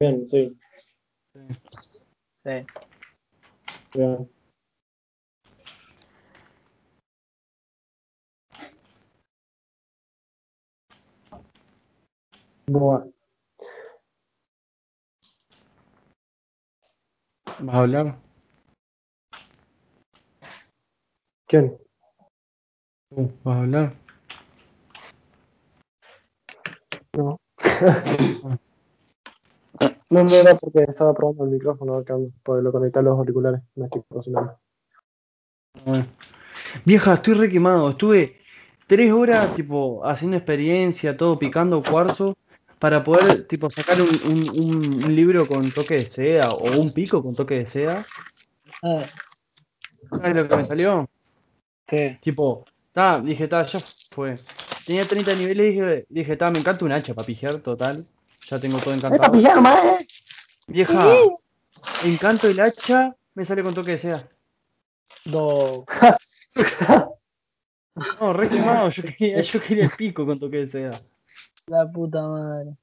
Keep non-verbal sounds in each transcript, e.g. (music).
Bien, sí. Sí. Bien. Bueno, ¿Vas a hablar? ¿quién? Uh, ¿Vas a hablar? No. (laughs) No, no era porque estaba probando el micrófono acá, porque lo conecté a los auriculares. Me estoy cocinando. Bueno. Vieja, estoy re quemado. Estuve tres horas, tipo, haciendo experiencia, todo picando cuarzo, para poder, tipo, sacar un, un- un- libro con toque de seda o un pico con toque de seda. Ah, ¿Sabes lo que me salió? ¿Qué? Tipo, ta, dije, ta, ya fue. Tenía 30 niveles y dije, dije, ta, me encanta un hacha para pijear, total. Ya tengo todo ¡Es para encantado. pillar nomás, eh! Vieja, encanto el hacha, me sale con toque de seda. Do. (laughs) No, re quemado, yo (laughs) quería, yo quería el pico con toque de seda. La puta madre.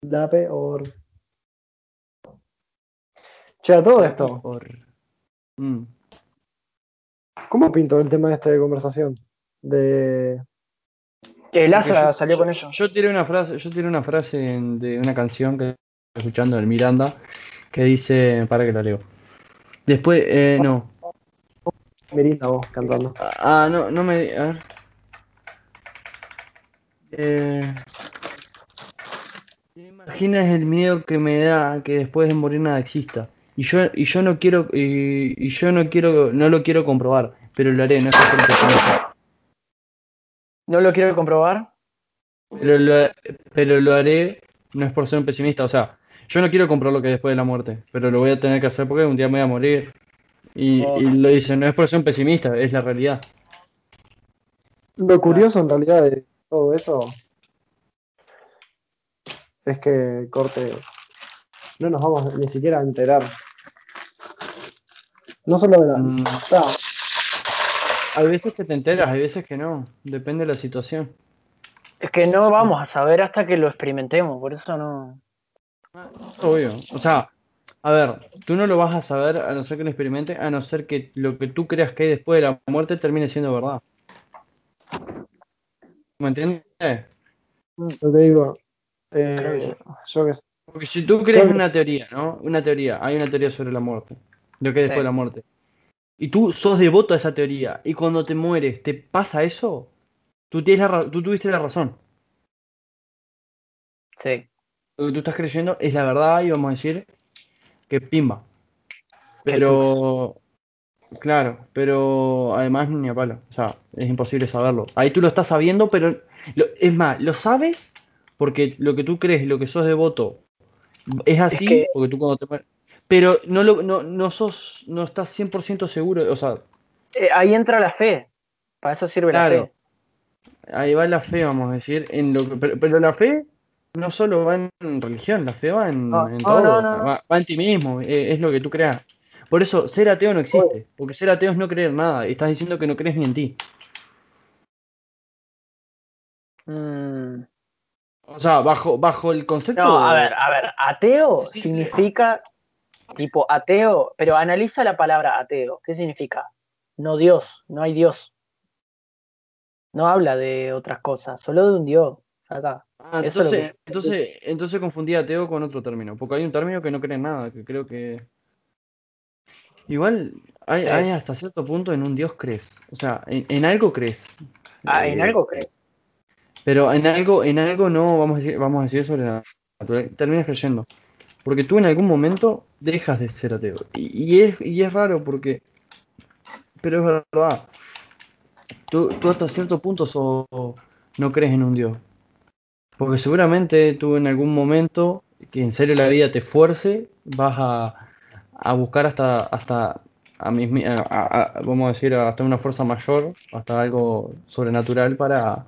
La peor. Che, a todo esto. Mm. ¿cómo pintó el tema este de conversación? De. El Porque Astra yo- salió yo- con eso. Yo tiré una frase, yo tiré una frase en- de una canción que estoy escuchando del Miranda que dice, para que la leo. Después, eh, no. Mirinda vos cantando. Ah, no, no me. A ver. Eh, ¿te imaginas el miedo que me da que después de morir nada exista? Y yo, y yo no quiero, y, y yo no quiero, no lo quiero comprobar, pero lo haré, no es. ¿No lo quiero comprobar? Pero lo, pero lo haré, no es por ser un pesimista, o sea, yo no quiero comprobar lo que hay después de la muerte, pero lo voy a tener que hacer porque un día me voy a morir. Y, Oh. y lo dice, no es por ser un pesimista, es la realidad. Lo curioso en realidad de todo eso es que corte. No nos vamos ni siquiera a enterar. No solo de la. Mm. Hay veces que te enteras, hay veces que no, depende de la situación. Es que no vamos a saber hasta que lo experimentemos, por eso no. Obvio. O sea, a ver, tú no lo vas a saber a no ser que lo experimente, a no ser que lo que tú creas que hay después de la muerte termine siendo verdad. ¿Me entiendes? lo que digo. eh, yo que. Porque si tú crees una teoría, ¿no? Una teoría, hay una teoría sobre la muerte, lo que hay después Sí. de la muerte. Y tú sos devoto a esa teoría, y cuando te mueres, ¿te pasa eso? Tú, tienes la tú tuviste la razón. Sí. Lo que tú estás creyendo es la verdad, y vamos a decir que pimba. Pero, claro, pero además ni a palo. O sea, es imposible saberlo. Ahí tú lo estás sabiendo, pero lo- es más, lo sabes porque lo que tú crees, lo que sos devoto, es así, que- porque tú cuando te mueres. Pero no, lo, no, no sos, no estás 100% seguro, o sea, Eh, ahí entra la fe. Para eso sirve la fe. ahí va la fe, vamos a decir, en lo que, pero, pero la fe no solo va en religión, la fe va en, No, en todo, no, no. Va, va en ti mismo, eh, es lo que tú creas. Por eso, ser ateo no existe, porque ser ateo es no creer nada, y estás diciendo que no crees ni en ti. Mm, O sea, bajo, bajo el concepto. No, a ver, a ver, ateo Sí, significa tipo ateo, pero analiza la palabra ateo. ¿Qué significa? No Dios, no hay Dios. No habla de otras cosas, solo de un Dios. Acá. Ah, entonces, que- entonces, entonces confundí ateo con otro término, porque hay un término que no cree en nada, que creo que. Igual, hay, hasta cierto punto en un Dios crees. O sea, en, en algo crees. Ah, en Eh, algo crees. Pero en algo, en algo no vamos a decir, vamos a decir sobre la naturaleza, terminas creyendo. Porque tú en algún momento dejas de ser ateo. Y, y es, y es raro porque. Pero es verdad. Tú, tú hasta cierto punto so- no crees en un Dios. Porque seguramente tú en algún momento, que en serio la vida te fuerce, vas a, a buscar hasta, hasta a, mismi- a- vamos a decir, hasta una fuerza mayor, hasta algo sobrenatural para,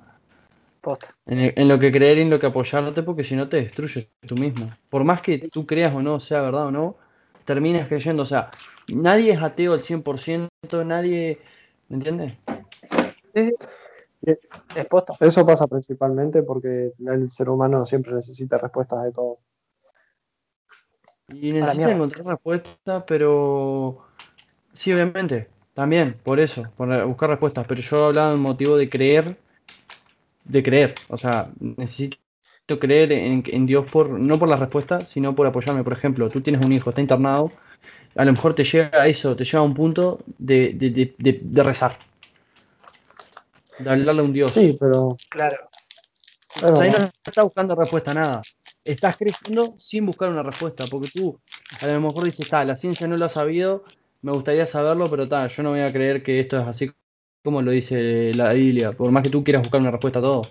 en, el- en lo que creer y en lo que apoyarte, porque si no te destruyes tú mismo. Por más que tú creas o no, sea verdad o no, terminas creyendo. O sea, nadie es ateo al 100%, nadie. ¿Me entiendes? Sí, posta. Eso pasa principalmente porque el ser humano siempre necesita respuestas de todo. Y necesita encontrar respuestas, pero sí, obviamente, también, por eso, por buscar respuestas, pero yo hablaba del motivo de creer, de creer, o sea, necesito creer en, en Dios por, no por las respuestas, sino por apoyarme. Por ejemplo, tú tienes un hijo, está internado, a lo mejor te llega a eso, te llega a un punto de, de, de, de- de rezar, de hablarle a un Dios. Sí, pero. Claro. es O sea, ahí no estás buscando respuesta a nada. Estás creyendo sin buscar una respuesta, porque tú a lo mejor dices, está, la ciencia no lo ha sabido, me gustaría saberlo, pero ta, yo no voy a creer que esto es así como lo dice la Biblia, por más que tú quieras buscar una respuesta a todo.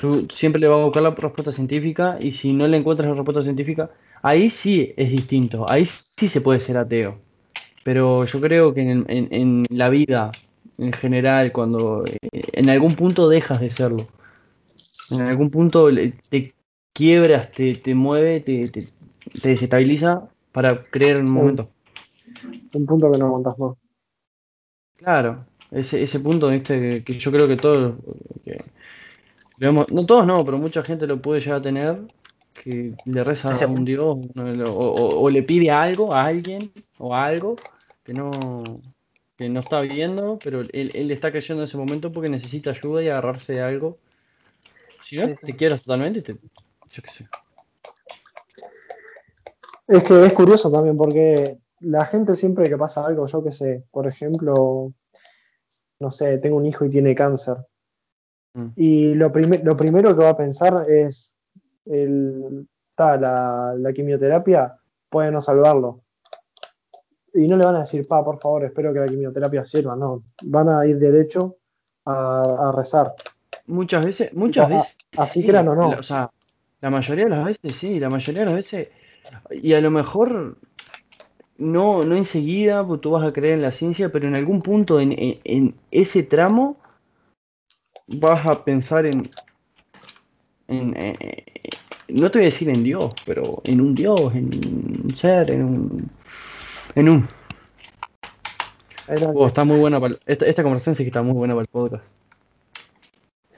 Tú siempre le vas a buscar la respuesta científica y si no le encuentras la respuesta científica, ahí sí es distinto, ahí sí se puede ser ateo. Pero yo creo que en, en- en la vida en general, cuando eh, en algún punto dejas de serlo, en algún punto te quiebras, te, te mueve, te, te, te desestabiliza para creer en un momento. Un punto que no aguantas más. Claro, ese, ese punto, viste, que, que yo creo que todos, que no todos no, pero mucha gente lo puede llegar a tener, que le reza a un. Dios o, o- o le pide algo a alguien o a algo que no, que no está viendo, pero él, él está creyendo en ese momento porque necesita ayuda y agarrarse de algo. Si no, Sí, sí. te quiebras totalmente, te, yo qué sé. Es que es curioso también porque la gente siempre que pasa algo, yo qué sé, por ejemplo, no sé, tengo un hijo y tiene cáncer. Mm. Y lo, prime- lo primero que va a pensar es, el, ta, la, la quimioterapia puede no salvarlo. Y no le van a decir, pa, por favor, espero que la quimioterapia sirva, no. Van a ir derecho a, a rezar. Muchas veces, muchas a- veces, así sí, crean o no. la- o sea, la mayoría de las veces sí, la mayoría de las veces, y a lo mejor no, no enseguida, pues tú vas a creer en la ciencia, pero en algún punto en, en- en ese tramo vas a pensar en, en, eh, eh, no te voy a decir en Dios, pero en un Dios, en un ser, en un, en un. Oh, está muy buena para el- esta, esta conversación sí que está muy buena para el podcast.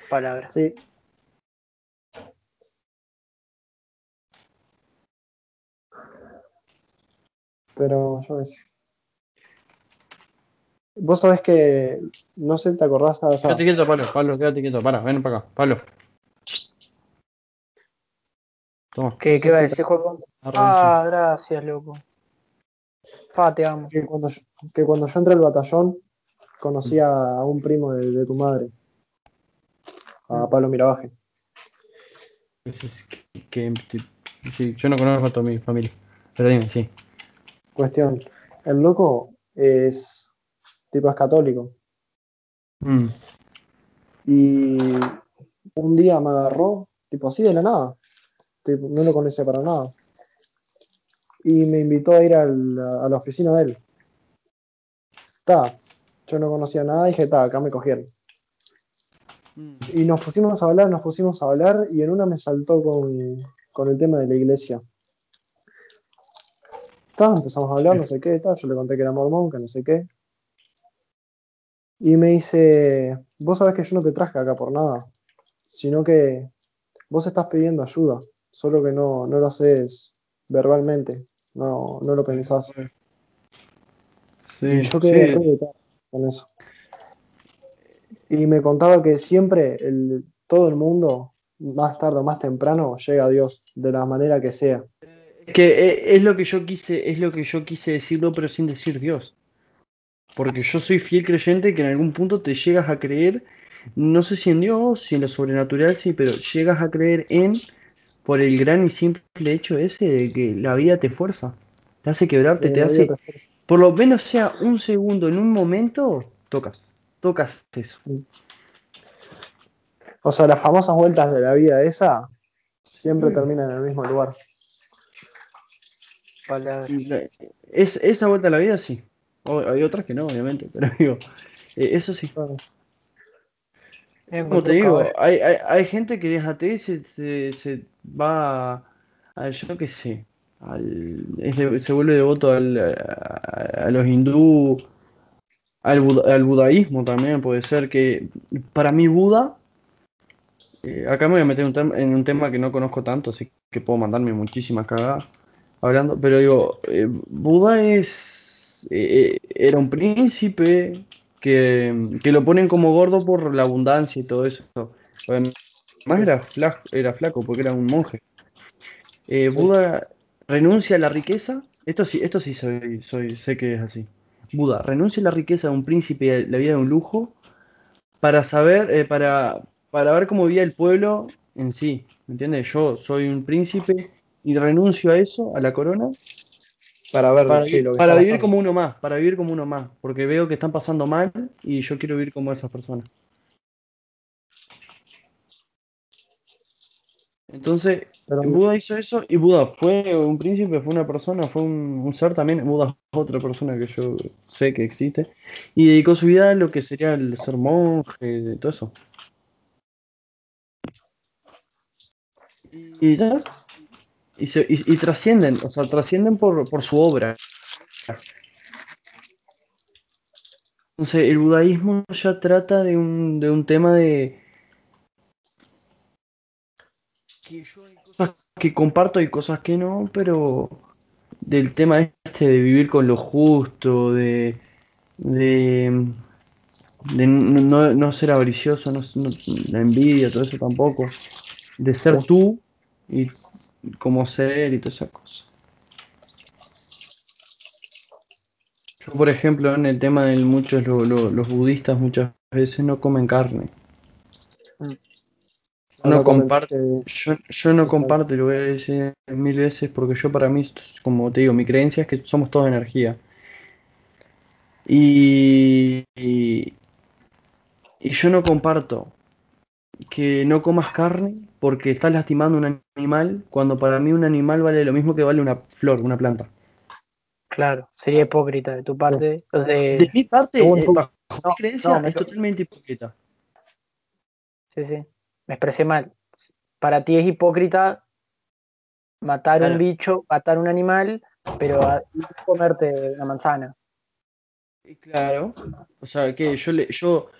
Palabras. sí. Pero yo qué sé. Vos sabés que, no sé, ¿te acordás? O sea, Quédate quieto, Pablo, Pablo, quédate quieto, para, ven para acá, Pablo. Toma, ¿Qué, qué va a decir, Juan? Ah, gracias, loco. Fa, te amo. que cuando yo, que cuando yo entré al batallón conocí a, a un primo de, de tu madre, a Pablo Mirabaje. Que- que- sí, yo no conozco a toda mi familia, pero dime, sí. Cuestión, el loco es tipo es católico Mm, y un día me agarró, tipo así de la nada, tipo, no lo conoce para nada, y me invitó a ir al- a la oficina de él. Ta, yo no conocía nada dije, ta, acá me cogieron. mm, Y nos pusimos a hablar, nos pusimos a hablar y en una me saltó con, con el tema de la iglesia. Ta, empezamos a hablar, no sé qué, ta, yo le conté que era mormón, que no sé qué. Y me dice, vos sabés que yo no te traje acá por nada, sino que vos estás pidiendo ayuda, solo que no, no lo haces verbalmente, no, no lo pensás. Y Sí, yo quedé sí, con eso. Y me contaba que siempre el, todo el mundo, más tarde o más temprano, llega a Dios, de la manera que sea. que eh, es lo que yo quise, es lo que yo quise decirlo, pero sin decir Dios. Porque yo soy fiel creyente que en algún punto te llegas a creer, no sé si en Dios, si en lo sobrenatural, sí, pero llegas a creer en por el gran y simple hecho ese de que la vida te fuerza, te hace quebrarte, te hace, te por lo menos sea un segundo, en un momento, tocas, tocas eso. O sea, las famosas vueltas de la vida esa siempre Mm. terminan en el mismo lugar. Es, esa vuelta a la vida sí. O- hay otras que no, obviamente, pero (laughs) digo, eh, eso sí. Claro. Como te digo, hay, hay, hay gente que atea y se, se, se va a, a- yo qué sé, al, es se vuelve devoto al, a, a los hindú, al, buda- al budaísmo también puede ser que para mí Buda, eh, acá me voy a meter un tem- en un tema que no conozco tanto, así que puedo mandarme muchísimas cagadas, hablando, pero digo, eh, Buda es eh, era un príncipe que, que lo ponen como gordo por la abundancia y todo eso. Además era flaco, era flaco porque era un monje. Eh, Buda renuncia a la riqueza. Esto sí, esto sí soy, soy, sé que es así. Buda renuncia a la riqueza de un príncipe y a la vida de un lujo para saber, eh, para, para ver cómo vivía el pueblo en sí. ¿Me entiendes? Yo soy un príncipe y renuncio a eso, a la corona, Para ver para, sí, vi- lo que para está vivir pasando. como uno más, para vivir como uno más, porque veo que están pasando mal y yo quiero vivir como esas personas. Entonces, Pero- Buda hizo eso y Buda fue un príncipe, fue una persona, fue un, un ser también. Buda es otra persona que yo sé que existe y dedicó su vida a lo que sería el ser monje, todo eso. Y ya, y, se- y- y trascienden, o sea, trascienden por, por su obra. Entonces, el budaísmo ya trata de un, de un tema de que yo hay cosas que comparto y cosas que no, pero del tema este de vivir con lo justo, de, de, de no, no- ser avaricioso, no, no- la envidia, todo eso tampoco, de ser tú y como ser y todas esas cosas. Yo, por ejemplo, en el tema de muchos lo- lo- los budistas muchas veces no comen carne. Mm. Yo no, comparto, yo, yo no exacto. comparto lo voy a decir mil veces porque yo para mí, como te digo, mi creencia es que somos todos energía. Y, y, y yo no comparto que no comas carne porque estás lastimando a un animal cuando para mí un animal vale lo mismo que vale una flor, una planta. Claro, sería hipócrita de tu parte. De de- mi parte, eh, tu- bajo no, mi creencia, no, es to- totalmente hipócrita. Sí, sí. Me expresé mal. Para ti es hipócrita matar Claro. un bicho, matar un animal, pero a- comerte una manzana. Y Claro, o sea que yo le, yo,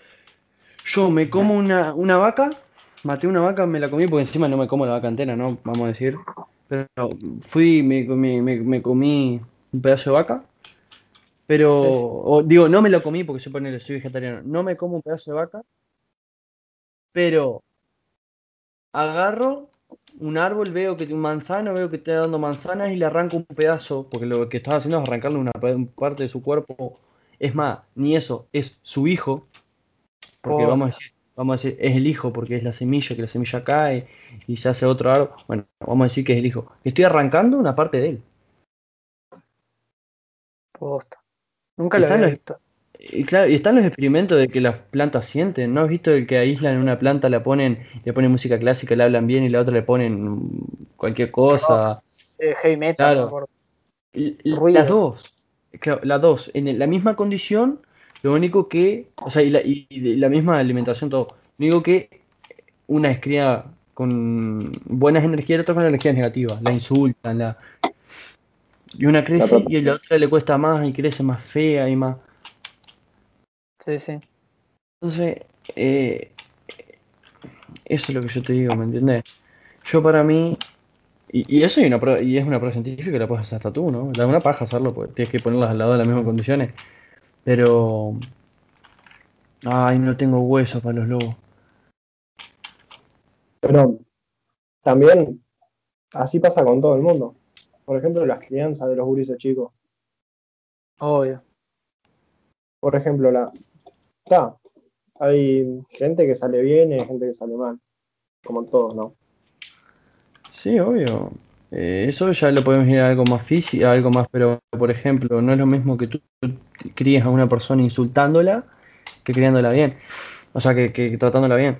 yo me como una, una vaca, maté una vaca, me la comí porque encima no me como la vaca entera, ¿no? Vamos a decir. Pero fui, me, me, me, me comí un pedazo de vaca, pero, o, digo, no me lo comí porque soy, ponele, soy vegetariano, no me como un pedazo de vaca, pero agarro un árbol, veo que un manzano, veo que está dando manzanas y le arranco un pedazo, porque lo que estaba haciendo es arrancarle una pa- parte de su cuerpo. Es más, ni eso, es su hijo, porque Posta. vamos a decir, vamos a decir, es el hijo porque es la semilla, que la semilla cae y se hace otro árbol. Bueno, vamos a decir que es el hijo. Estoy arrancando una parte de él. Posta. Nunca lo había los, visto. y claro, y están los experimentos de que las plantas sienten. ¿No has visto el que aíslan una planta, la ponen, le ponen música clásica, le hablan bien y la otra le ponen cualquier cosa? Eh, heavy metal, Claro. no. Las dos, claro, las dos, en la misma condición, lo único que, o sea, y la, y- la misma alimentación, todo. Lo único que una es criada con buenas energías y la otra con energías negativas, la insultan, la... Y una crece tratan. y la otra le cuesta más y crece más fea y más... Sí, sí. Entonces, eh, eso es lo que yo te digo, ¿me entiendes? Yo para mí, y, y eso y, una prueba- y es una prueba científica, la puedes hacer hasta tú, ¿no? Da una paja hacerlo, porque tienes que ponerlas al lado de las mismas condiciones. Pero... Ay, no tengo huesos para los lobos. Pero también así pasa con todo el mundo. Por ejemplo, las crianzas de los gurises chicos. Obvio. Por ejemplo, la está. Hay gente que sale bien y hay gente que sale mal. Como todos, ¿no? Sí, obvio. Eh, eso ya lo podemos ir a algo más físico, a algo más, pero por ejemplo, no es lo mismo que tú críes a una persona insultándola que criándola bien. O sea, que, que tratándola bien.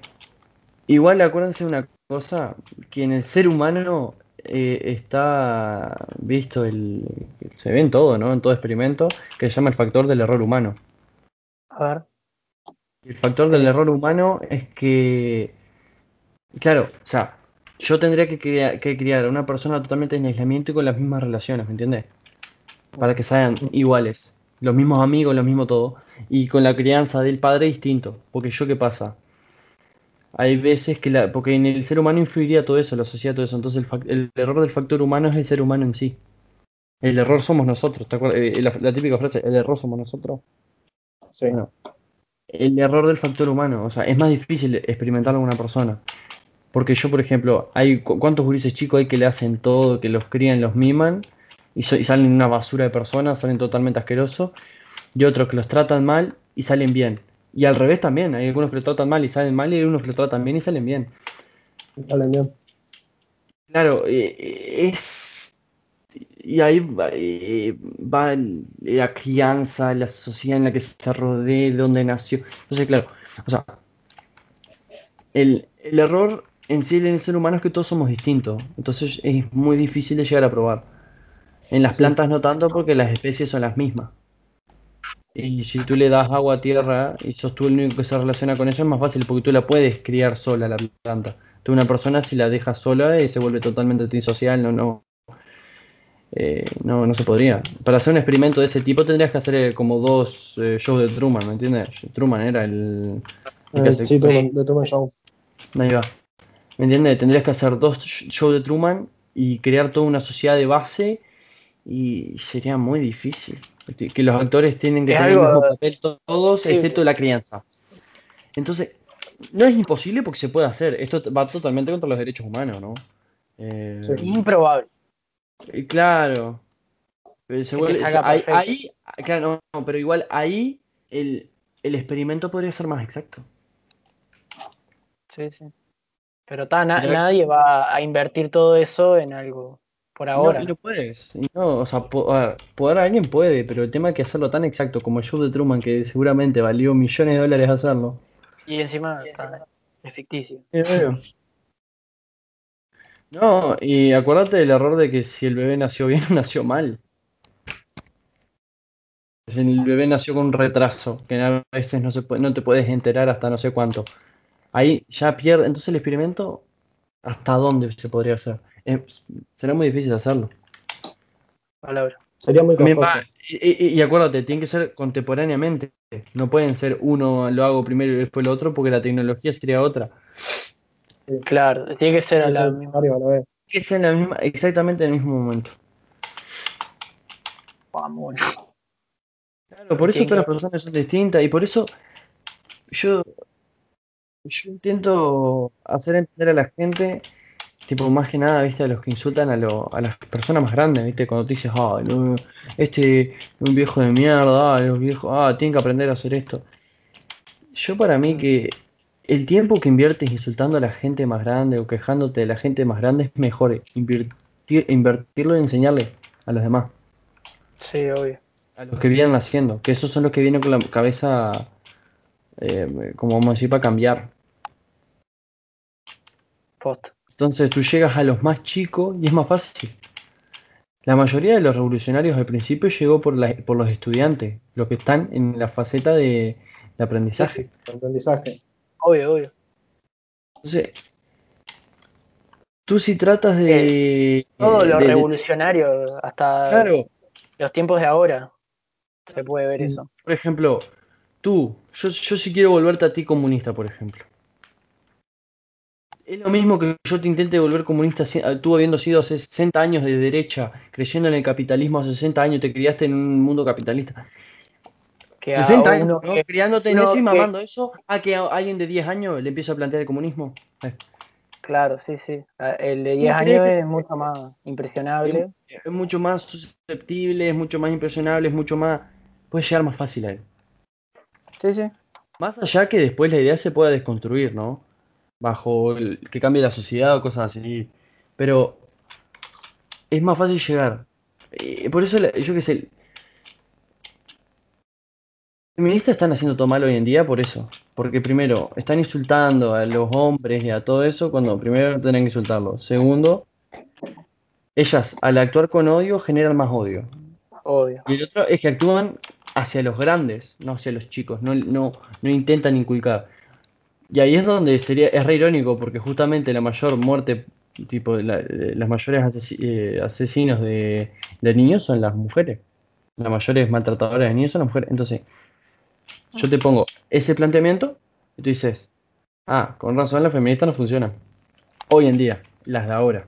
Igual acuérdense de una cosa, que en el ser humano eh, está visto el, se ve en todo, ¿no? En todo experimento, que se llama el factor del error humano. A ver. El factor del error humano es que, claro, o sea, yo tendría que, crea- que criar a una persona totalmente en aislamiento y con las mismas relaciones, ¿me entiendes? Para que sean iguales, los mismos amigos, lo mismo todo, y con la crianza del padre distinto, porque yo qué pasa, hay veces que la, porque en el ser humano influiría todo eso, la sociedad todo eso, entonces el, error del factor humano es el ser humano en sí. El error somos nosotros, ¿te acuerdas? Eh, La, la típica frase, el error somos nosotros. Sí. Bueno, el error del factor humano, o sea, es más difícil experimentarlo con una persona. Porque yo, por ejemplo, hay cu- cuántos gurises chicos hay que le hacen todo, que los crían, los miman, y, so- y salen una basura de personas, salen totalmente asquerosos, y otros que los tratan mal y salen bien. Y al revés también, hay algunos que los tratan mal y salen mal, y hay algunos que los tratan bien y salen bien. Salen bien. Claro, eh, es... Y ahí va, eh, va la crianza, la sociedad en la que se rodea, de dónde nació. Entonces, claro, o sea, el, el error en sí el ser humano es que todos somos distintos. Entonces es muy difícil de llegar a probar. En las Sí. plantas no tanto porque las especies son las mismas. Y si tú le das agua a tierra y sos tú el único que se relaciona con eso, es más fácil porque tú la puedes criar sola la planta. Tú una persona si la dejas sola y se vuelve totalmente antisocial, no, no, eh, no, no se podría. Para hacer un experimento de ese tipo tendrías que hacer eh, como dos eh, shows de Truman, ¿me entiendes? Truman era el, el Eh, sí, Truman- de Truman Show. Ahí va. ¿Me entiendes? Tendrías que hacer dos sh- shows de Truman y crear toda una sociedad de base y sería muy difícil. Que que los actores tienen que tener el mismo papel to- todos, sí. excepto la crianza. Entonces, no es imposible porque se puede hacer. Esto va totalmente contra los derechos humanos, ¿no? Eh, Sí. Improbable. eh, claro. Eh, se vuelve- salga ahí, perfecto. ahí- claro, no, pero igual ahí el, el experimento podría ser más exacto. Sí, sí. Pero ta, na- nadie va a invertir todo eso en algo por Y no, ahora. y no puedes. y no, o sea, po- a ver, poder alguien puede, pero el tema es que hacerlo tan exacto como el show de Truman, que seguramente valió millones de dólares hacerlo. Y encima ta, es ficticio. No, y acuérdate del error de que si el bebé nació bien o (laughs) nació mal. Si el bebé nació con un retraso, que a veces no se puede, no te puedes enterar hasta no sé cuánto. Ahí ya pierde, entonces el experimento, ¿hasta dónde se podría hacer? Es- será muy difícil hacerlo. Palabra. Sería muy va- y, y- y acuérdate, tiene que ser contemporáneamente. No pueden ser uno lo hago primero y después lo otro porque la tecnología sería otra. Claro, tiene que ser a Tiene la ser misma. vez. Que sea en la misma, exactamente en el mismo momento. Vamos. Claro, por eso Tiene todas las personas son distintas y por eso yo, yo intento hacer entender a la gente, tipo más que nada, viste, a los que insultan a, lo- a las personas más grandes, viste, cuando te dices, ah, no, este es un viejo de mierda, ah, los viejos, ah, tienen que aprender a hacer esto. Yo para mí que el tiempo que inviertes insultando a la gente más grande o quejándote de la gente más grande es mejor invertir, invertirlo en enseñarle a los demás, Sí, obvio. a los que vienen haciendo, que esos son los que vienen con la cabeza, eh, como vamos a decir, para cambiar. Post. Entonces tú llegas a los más chicos y es más fácil. La mayoría de los revolucionarios al principio llegó por, la- por los estudiantes, los que están en la faceta de, de aprendizaje. Aprendizaje. Obvio, obvio. Entonces, tú si tratas de... Todo lo de- de- revolucionario, hasta Claro, los tiempos de ahora, se puede ver eso. por ejemplo, tú, yo, yo si quiero volverte a ti comunista, por ejemplo. Es lo mismo que yo te intente volver comunista, si- tú habiendo sido 60 años de derecha, creyendo en el capitalismo, hace 60 años te criaste en un mundo capitalista. Que a 60 años, ¿no? que- Criándote en eso y que- mamando eso, a que a alguien de 10 años le empieza a plantear el comunismo. Eh, Claro, sí, sí. A- El de 10 ¿Cómo crees años es mucho más impresionable. Es, es mucho más susceptible, es mucho más impresionable, es mucho más... Puede llegar más fácil a él. Sí, sí. Más allá que después la idea se pueda desconstruir, ¿no? Bajo el, que cambie la sociedad o cosas así. Pero es más fácil llegar. Eh, por eso, yo qué sé. Los feministas están haciendo todo mal hoy en día por eso. Porque primero, están insultando a los hombres y a todo eso cuando primero tienen que insultarlos. Segundo, ellas al actuar con odio generan más odio. Obvio. Y el otro es que actúan hacia los grandes, no hacia los chicos, no, no, no intentan inculcar. Y ahí es donde sería, es re irónico, porque justamente la mayor muerte, tipo, la- eh, las mayores eh, asesinos de, de niños son las mujeres. Las mayores maltratadoras de niños son las mujeres. Entonces, yo te pongo ese planteamiento y tú dices, ah, con razón las feministas no funcionan. Hoy en día, las de ahora.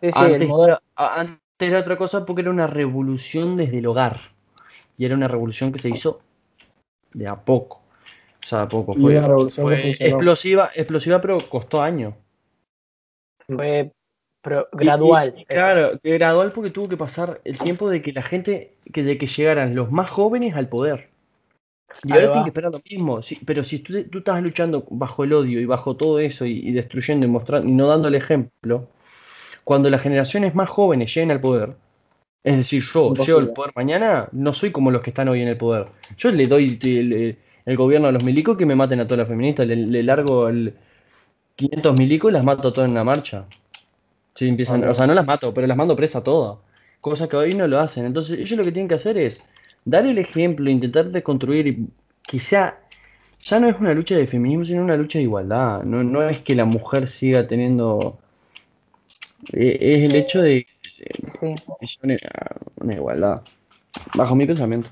Sí, sí, Antes, modelo. antes era otra cosa porque era una revolución desde el hogar. Y era una revolución que se hizo de a poco. O sea, poco. Fue, explosiva, explosiva, pero costó años. Fue gradual. y- claro, gradual porque tuvo que pasar el tiempo de que la gente, que de que llegaran los más jóvenes al poder. Y ahora tienen que esperar lo mismo. Sí, pero si tú, tú estás luchando bajo el odio y bajo todo eso y, y destruyendo y mostrando y no dando el ejemplo, cuando las generaciones más jóvenes lleguen al poder, es decir, yo Imposible. llego al poder mañana, no soy como los que están hoy en el poder. Yo le doy el, el gobierno a los milicos que me maten a todas las feministas, le, le largo el 500 milicos y las mato a todas en una marcha. Sí, empiezan, Ah, o sea, no las mato, pero las mando presa todas. Cosa que hoy no lo hacen. Entonces, ellos lo que tienen que hacer es dar el ejemplo, intentar desconstruir y que sea. Ya no es una lucha de feminismo, sino una lucha de igualdad. No, no es que la mujer siga teniendo. eh, Es el hecho de Sí. una igualdad. Bajo mi pensamiento.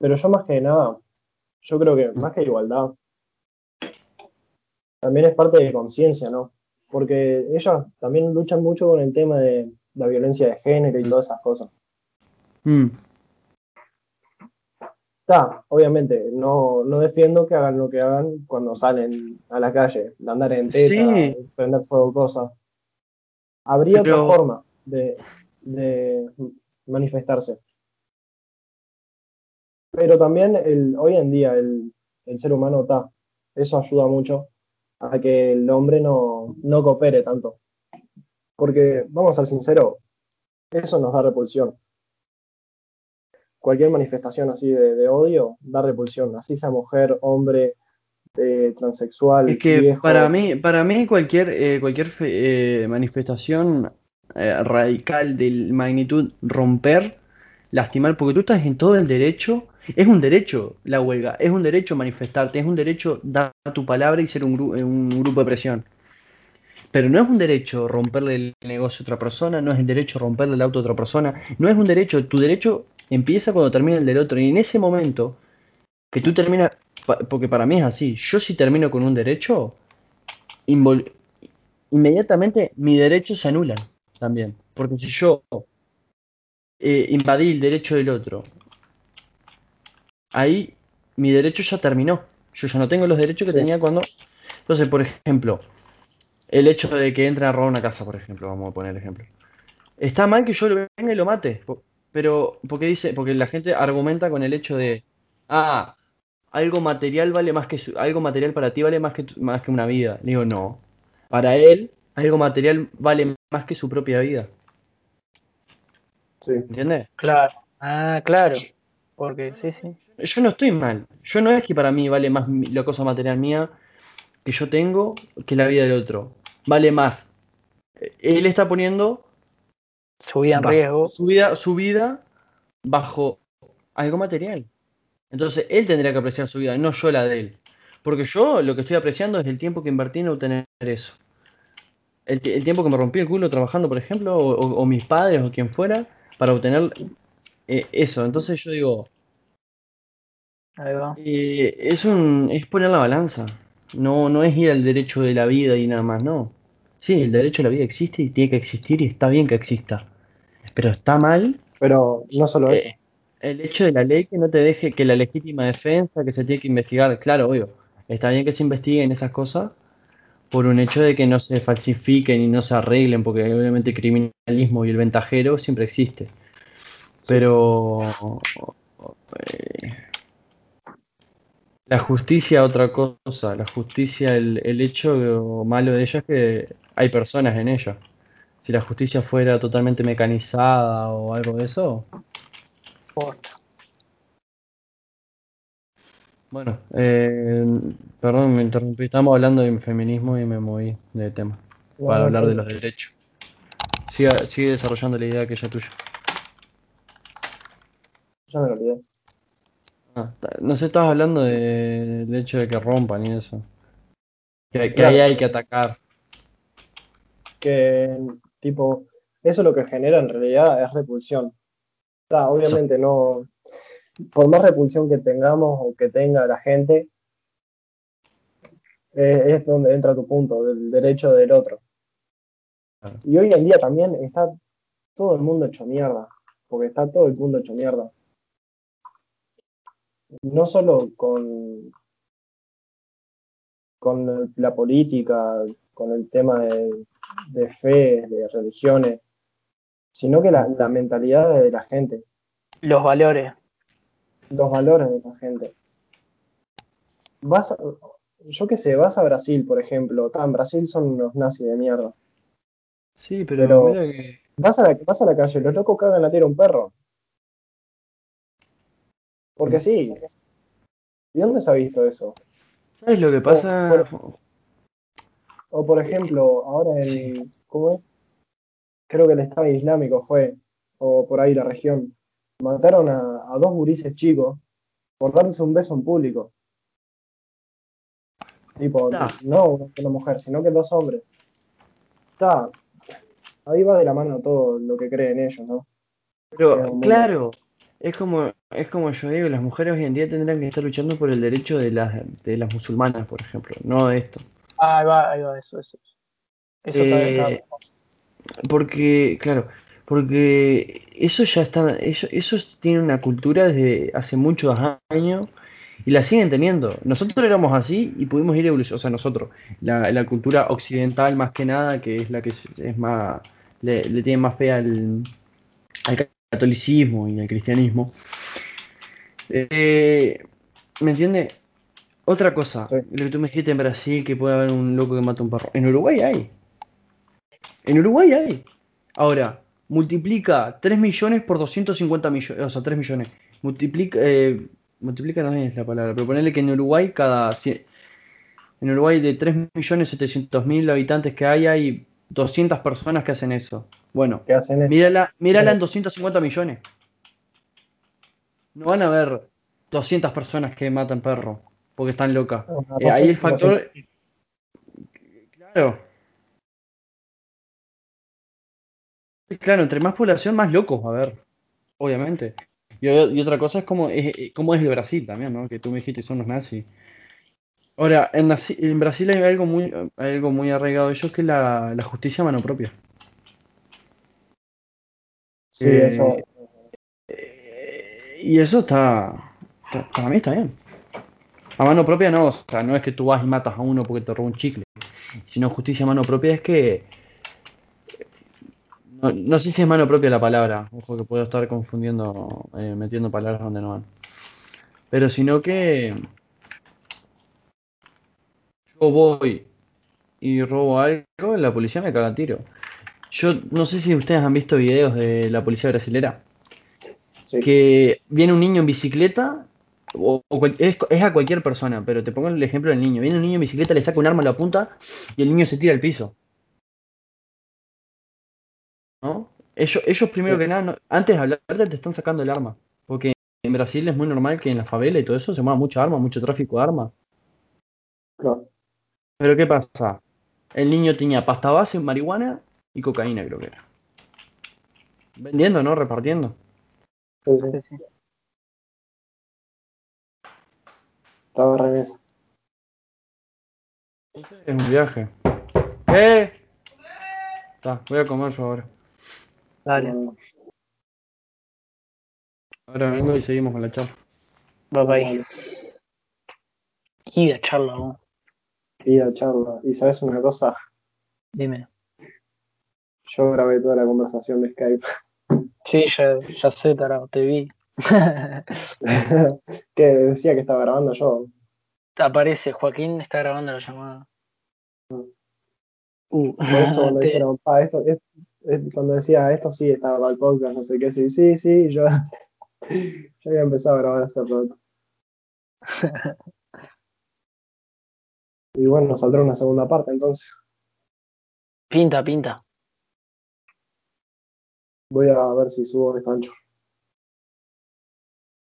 Pero yo más que nada, yo creo que más que igualdad, también es parte de conciencia, ¿no? Porque ellas también luchan mucho con el tema de la violencia de género y todas esas cosas. Mm, Está, obviamente, no, no defiendo que hagan lo que hagan cuando salen a la calle, de andar en teta, Sí. prender fuego cosas. Habría Pero- otra forma de, de manifestarse. Pero también el, hoy en día el, el ser humano está. Eso ayuda mucho a que el hombre no, no coopere tanto. Porque, vamos a ser sinceros, eso nos da repulsión. Cualquier manifestación así de, de odio da repulsión, así sea mujer, hombre, eh, transexual, Es que viejo. para mí, para mí cualquier, eh, cualquier fe- eh, manifestación eh, radical de magnitud romper, lastimar, porque tú estás en todo el derecho, es un derecho la huelga, es un derecho manifestarte, es un derecho dar tu palabra y ser un, gru- un grupo de presión. Pero no es un derecho romperle el negocio a otra persona, no es el derecho romperle el auto a otra persona, no es un derecho, tu derecho empieza cuando termina el del otro. Y en ese momento que tú terminas, porque para mí es así, yo si termino con un derecho, inmediatamente mis derechos se anulan también. Porque si yo eh, invadí el derecho del otro, ahí mi derecho ya terminó. Yo ya no tengo los derechos que Sí. tenía cuando... Entonces, por ejemplo, el hecho de que entre a robar una casa, por ejemplo, vamos a poner ejemplo. Está mal que yo lo venga y lo mate, pero porque dice, porque la gente argumenta con el hecho de, ah, algo material vale más que su- algo material para ti vale más que tu- más que una vida. Le digo, no. Para él, algo material vale más que su propia vida. Sí. ¿Entiendes? Claro. Ah, claro. Porque sí, sí. Yo no estoy mal. Yo no es que para mí vale más la cosa material mía que yo tengo que la vida del otro. Vale más. Eh, Él está poniendo Su vida en bajo riesgo. su vida, su vida bajo algo material. Entonces él tendría que apreciar su vida, no yo la de él. Porque yo lo que estoy apreciando es el tiempo que invertí en obtener eso. El, ti- el tiempo que me rompí el culo trabajando, por ejemplo, o, o- o mis padres o quien fuera, para obtener eh, eso. Entonces yo digo, Ahí va. eh, es un, es poner la balanza. No, no es ir al derecho de la vida y nada más, no. Sí, el derecho a la vida existe y tiene que existir y está bien que exista. Pero está mal Pero no solo eso. Eh, el hecho de la ley que no te deje, que la legítima defensa, que se tiene que investigar, claro, obvio, está bien que se investiguen esas cosas por un hecho de que no se falsifiquen y no se arreglen, porque obviamente el criminalismo y el ventajero siempre existe. Pero eh, la justicia otra cosa, la justicia, el, el hecho malo de ella es que hay personas en ella. Si la justicia fuera totalmente mecanizada o algo de eso. Bueno, eh, perdón, me interrumpí. Estamos hablando de feminismo y me moví de tema para hablar de los derechos. Sigue desarrollando la idea que ya tuya. Ya me lo olvidé. Ah, no sé, estabas hablando de- del hecho de que rompan y eso. Que, ahí hay que atacar. que tipo, eso lo que genera en realidad es repulsión. Obviamente no, por más repulsión que tengamos o que tenga la gente, eh, es donde entra tu punto, del derecho del otro. Y hoy en día también está todo el mundo hecho mierda, porque está todo el mundo hecho mierda. No solo con, con la política, con el tema de, de fe, de religiones, sino que la, la mentalidad de la gente, Los valores. los valores de la gente. Vas a- yo qué sé, vas a Brasil, por ejemplo. Ta, en Brasil son unos nazis de mierda. Sí, pero, Pero- mira que. Vas a la, vas a la calle, los locos cagan la tira a un perro. Porque sí. ¿Y dónde se ha visto eso? ¿Sabes lo que pasa? O por ejemplo, ahora en, ¿cómo es? Creo que el Estado Islámico fue, o por ahí la región, mataron a, a dos gurises chicos por darse un beso en público. Tipo, Ta. no una, mujer, sino que dos hombres. Está, ahí va de la mano todo lo que creen ellos, ¿no? Pero claro, es como, es como yo digo, las mujeres hoy en día tendrán que estar luchando por el derecho de las, de las musulmanas, por ejemplo, no de esto. Ah, ahí va, ahí va, eso, eso. Eso está- Eh, Porque, claro, porque eso ya está, eso, eso tiene una cultura desde hace muchos años y la siguen teniendo. Nosotros éramos así y pudimos ir evolucionando, o sea, nosotros, la, la cultura occidental más que nada, que es la que es, es más, le, le tiene más fe al, al catolicismo y al cristianismo. Eh, ¿me entiendes? Otra cosa, Sí. lo que tú me dijiste en Brasil, que puede haber un loco que mata a un perro. En Uruguay hay. En Uruguay hay. Ahora, multiplica 3 millones por 250 millones. O sea, 3 millones. Multiplica. eh, multiplica no es la palabra, pero ponele que en Uruguay cada. En Uruguay de 3 millones 700 mil habitantes que hay, hay 200 personas que hacen eso. Bueno, hacen mírala, mírala en 250 millones. No van a haber 200 personas que matan perros porque están locas. Una Eh, ahí el factor. Claro. Claro, entre más población, más locos, a ver. Obviamente. Y, y otra cosa es como es, es- cómo es el Brasil también, ¿no? Que tú me dijiste son los nazis. Ahora, en, Brasil- en Brasil hay algo muy, hay algo muy arraigado de ellos que es la, la justicia a mano propia. Sí, Eh, eso. Eh, y eso está, está- Para mí está bien. A mano propia no, o sea, no es que tú vas y matas a uno porque te robó un chicle. Sino justicia a mano propia es que. No, no sé si es mano propia la palabra, ojo que puedo estar confundiendo, eh, metiendo palabras donde no van. Pero sino que. Yo voy y robo algo, la policía me caga a tiro. Yo no sé si ustedes han visto videos de la policía brasilera Sí. que viene un niño en bicicleta, o, o cual- es, es a cualquier persona, pero te pongo el ejemplo del niño. Viene un niño en bicicleta, le saca un arma a la punta y el niño se tira al piso. ¿No? Ellos, ellos primero Sí. que nada, no- antes de hablarte, te están sacando el arma. Porque en Brasil es muy normal que en la favela y todo eso se mueva mucha arma, mucho tráfico de armas. Claro. Pero ¿qué pasa? El niño tenía pasta base, marihuana y cocaína, creo que era. Vendiendo, ¿no? Repartiendo. Sí, sí. sí. Estaba al revés. Es un viaje. ¿Qué? Está, voy a comer yo ahora. Dale, Ahora vengo y seguimos con la charla. bye bye. Y de charla, vos. Y la charla. Y sabes una cosa, Dime. Yo grabé toda la conversación de Skype. Sí, ya, ya sé, tarado, te vi. (laughs) que decía que estaba grabando yo. Aparece, Joaquín está grabando la llamada. Uh, Por eso cuando (laughs) te- dijeron, pa, esto, es- es- cuando decía esto sí estaba para el podcast, no sé qué, sí, sí, sí, yo, (laughs) yo había empezado a grabar hace rato. Y bueno, saldrá una segunda parte, entonces pinta, pinta. Voy a ver si subo esto ancho.